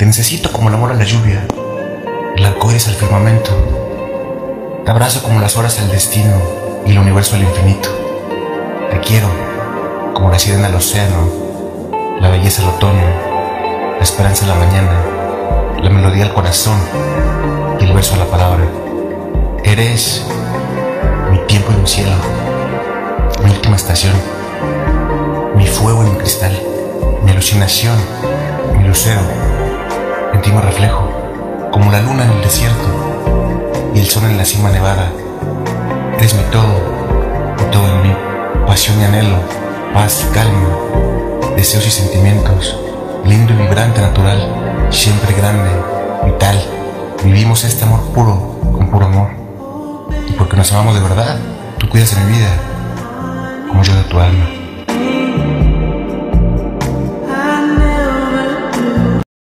Te necesito como el amor a la lluvia, el arcoíris al firmamento. Te abrazo como las horas al destino y el universo al infinito. Te quiero como la sirena al océano, la belleza al otoño, la esperanza a la mañana, la melodía al corazón y el verso a la palabra. Eres mi tiempo y mi cielo, mi última estación, mi fuego en mi cristal, mi alucinación, mi lucero. Reflejo, como la luna en el desierto y el sol en la cima nevada. Eres mi todo, mi todo en mí, pasión y anhelo, paz y calma, deseos y sentimientos, lindo y vibrante natural, siempre grande, vital. Vivimos este amor puro, con puro amor. Y porque nos amamos de verdad, tú cuidas de mi vida, como yo de tu alma.